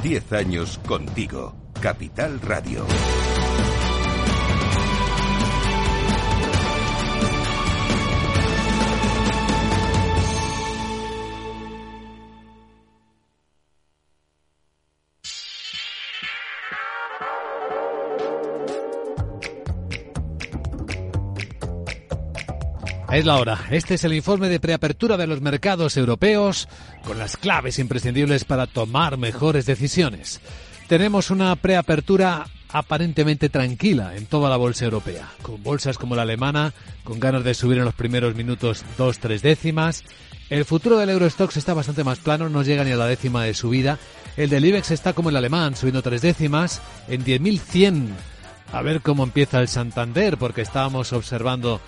10 años contigo. Capital Radio. Es la hora. Este es el informe de preapertura de los mercados europeos con las claves imprescindibles para tomar mejores decisiones. Tenemos una preapertura aparentemente tranquila en toda la bolsa europea, con bolsas como la alemana con ganas de subir en los primeros minutos dos, tres décimas. El futuro del Eurostox está bastante más plano, no llega ni a la décima de subida. El del IBEX está como el alemán, subiendo tres décimas en 10.100. A ver cómo empieza el Santander, porque estábamos observando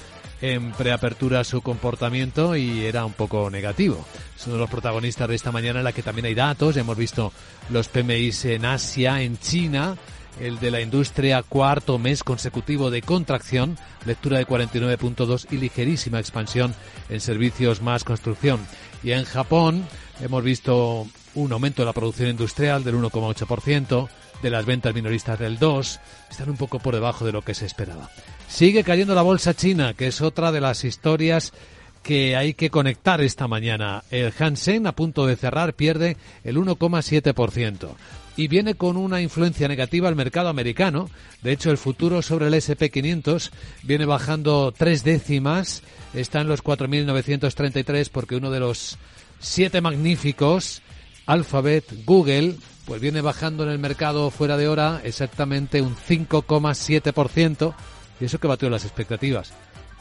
en preapertura su comportamiento y era un poco negativo. Es uno de los protagonistas de esta mañana en la que también hay datos. hemos visto los PMIs en Asia, en China, el de la industria cuarto mes consecutivo de contracción, lectura de 49.2 y ligerísima expansión en servicios más construcción. Y en Japón hemos visto un aumento de la producción industrial del 1,8%, de las ventas minoristas del 2, están un poco por debajo de lo que se esperaba. Sigue cayendo la bolsa china, que es otra de las historias que hay que conectar esta mañana. El Hansen, a punto de cerrar, pierde el 1,7% y viene con una influencia negativa al mercado americano. De hecho, el futuro sobre el SP500 viene bajando tres décimas, está en los 4.933 porque uno de los siete magníficos, Alphabet, Google, pues viene bajando en el mercado fuera de hora exactamente un 5,7% y eso que batió las expectativas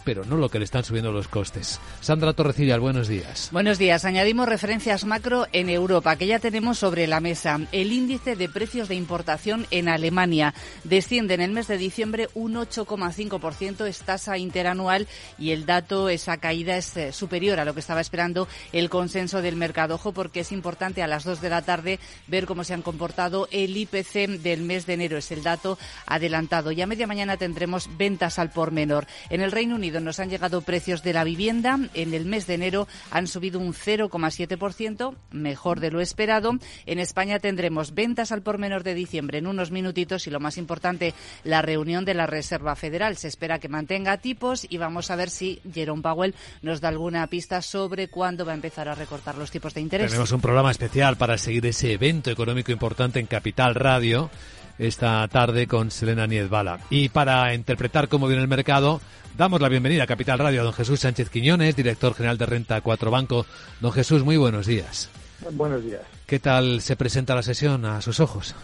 pero no lo que le están subiendo los costes. Sandra Torrecillas, buenos días. Buenos días. Añadimos referencias macro en Europa, que ya tenemos sobre la mesa. El índice de precios de importación en Alemania desciende en el mes de diciembre un 8,5%, es tasa interanual y el dato, esa caída es eh, superior a lo que estaba esperando el consenso del mercado. Ojo, porque es importante a las 2 de la tarde ver cómo se han comportado el IPC del mes de enero. Es el dato adelantado. Y a media mañana tendremos ventas al por menor. En el Reino Unido nos han llegado precios de la vivienda. En el mes de enero han subido un 0,7%, mejor de lo esperado. En España tendremos ventas al por menor de diciembre en unos minutitos y lo más importante, la reunión de la Reserva Federal. Se espera que mantenga tipos y vamos a ver si Jerome Powell nos da alguna pista sobre cuándo va a empezar a recortar los tipos de interés. Tenemos un programa especial para seguir ese evento económico importante en Capital Radio esta tarde con Selena Niezbala. Y para interpretar cómo viene el mercado, damos la bienvenida a Capital Radio a don Jesús Sánchez Quiñones, director general de Renta 4 Banco. Don Jesús, muy buenos días. Buenos días. ¿Qué tal se presenta la sesión a sus ojos?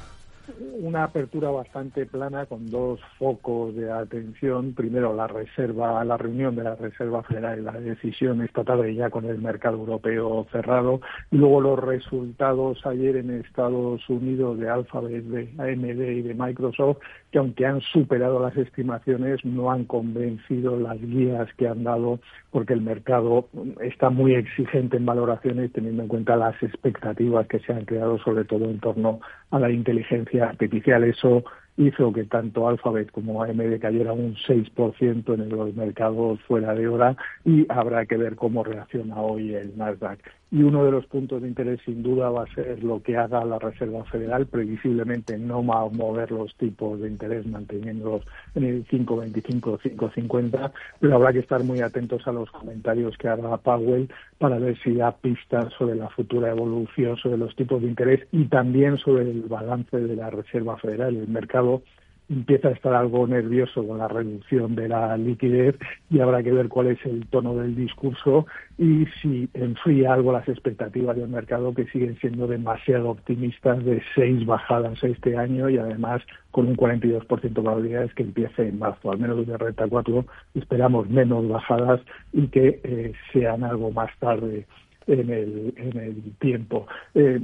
Una apertura bastante plana con dos focos de atención. Primero, la reserva, la reunión de la Reserva Federal y la decisión esta tarde ya con el mercado europeo cerrado. Y luego los resultados ayer en Estados Unidos de Alphabet, de AMD y de Microsoft, que aunque han superado las estimaciones, no han convencido las guías que han dado porque el mercado está muy exigente en valoraciones teniendo en cuenta las expectativas que se han creado sobre todo en torno a la inteligencia artificial. Eso hizo que tanto Alphabet como AMD cayeran un 6% en los mercados fuera de hora y habrá que ver cómo reacciona hoy el Nasdaq. Y uno de los puntos de interés sin duda va a ser lo que haga la Reserva Federal, previsiblemente no va a mover los tipos de interés manteniéndolos en el 5,25 5,50, pero habrá que estar muy atentos a los comentarios que haga Powell para ver si da pistas sobre la futura evolución sobre los tipos de interés y también sobre el balance de la Reserva Federal. El mercado empieza a estar algo nervioso con la reducción de la liquidez y habrá que ver cuál es el tono del discurso y si enfría algo las expectativas del mercado que siguen siendo demasiado optimistas de seis bajadas este año y además con un 42% de probabilidades que empiece en marzo. Al menos desde Renta 4 esperamos menos bajadas y que eh, sean algo más tarde en el, en el tiempo. Eh,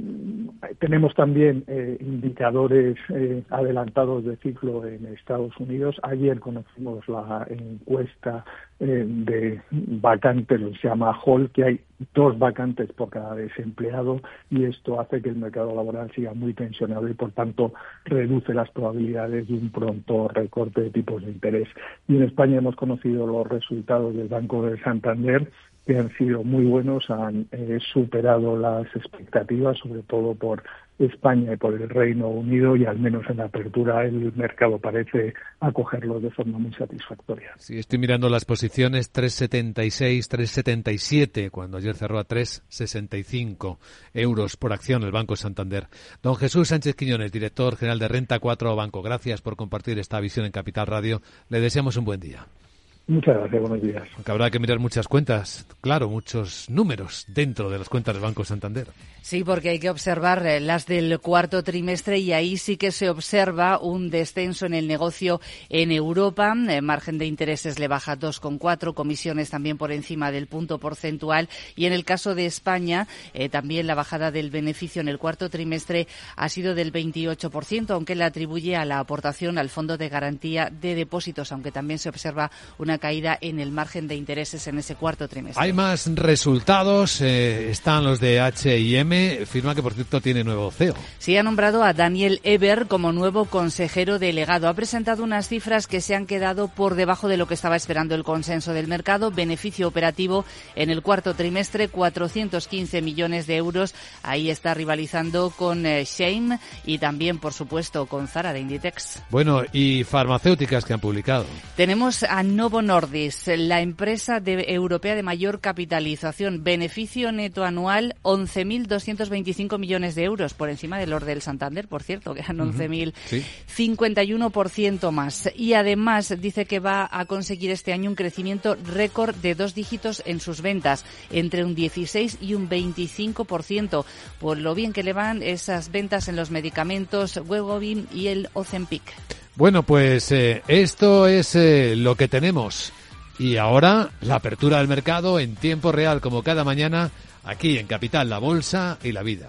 tenemos también eh, indicadores eh, adelantados de ciclo en Estados Unidos. Ayer conocimos la encuesta de vacantes, se llama Hall, que hay dos vacantes por cada desempleado y esto hace que el mercado laboral siga muy tensionado y por tanto reduce las probabilidades de un pronto recorte de tipos de interés. Y en España hemos conocido los resultados del Banco de Santander que han sido muy buenos, han eh, superado las expectativas, sobre todo por España y por el Reino Unido y al menos en la apertura el mercado parece acogerlo de forma muy satisfactoria. Sí, estoy mirando las posiciones 376, 377, cuando ayer cerró a 365 euros por acción el Banco Santander. Don Jesús Sánchez Quiñones, director general de Renta 4 Banco, gracias por compartir esta visión en Capital Radio. Le deseamos un buen día. Muchas gracias, buenos días. Aunque habrá que mirar muchas cuentas, claro, muchos números dentro de las cuentas del Banco Santander. Sí, porque hay que observar eh, las del cuarto trimestre y ahí sí que se observa un descenso en el negocio en Europa. El margen de intereses le baja 2,4, comisiones también por encima del punto porcentual. Y en el caso de España, eh, también la bajada del beneficio en el cuarto trimestre ha sido del 28%, aunque la atribuye a la aportación al Fondo de Garantía de Depósitos, aunque también se observa una caída en el margen de intereses en ese cuarto trimestre. Hay más resultados. Eh, están los de H&M, firma que por cierto tiene nuevo CEO. Sí, ha nombrado a Daniel Eber como nuevo consejero delegado. Ha presentado unas cifras que se han quedado por debajo de lo que estaba esperando el consenso del mercado. Beneficio operativo en el cuarto trimestre, 415 millones de euros. Ahí está rivalizando con eh, Shane y también, por supuesto, con Zara de Inditex. Bueno, y farmacéuticas que han publicado. Tenemos a Novo Nordis, la empresa europea de mayor capitalización. Beneficio neto anual 11.225 millones de euros, por encima del orden del Santander, por cierto, que eran 11.000, 51% más. Y además dice que va a conseguir este año un crecimiento récord de dos dígitos en sus ventas, entre un 16 y un 25%, por lo bien que le van esas ventas en los medicamentos Wegovy y el Ozempic. Bueno, pues eh, esto es eh, lo que tenemos. Y ahora la apertura del mercado en tiempo real, como cada mañana, aquí en Capital, la Bolsa y la Vida.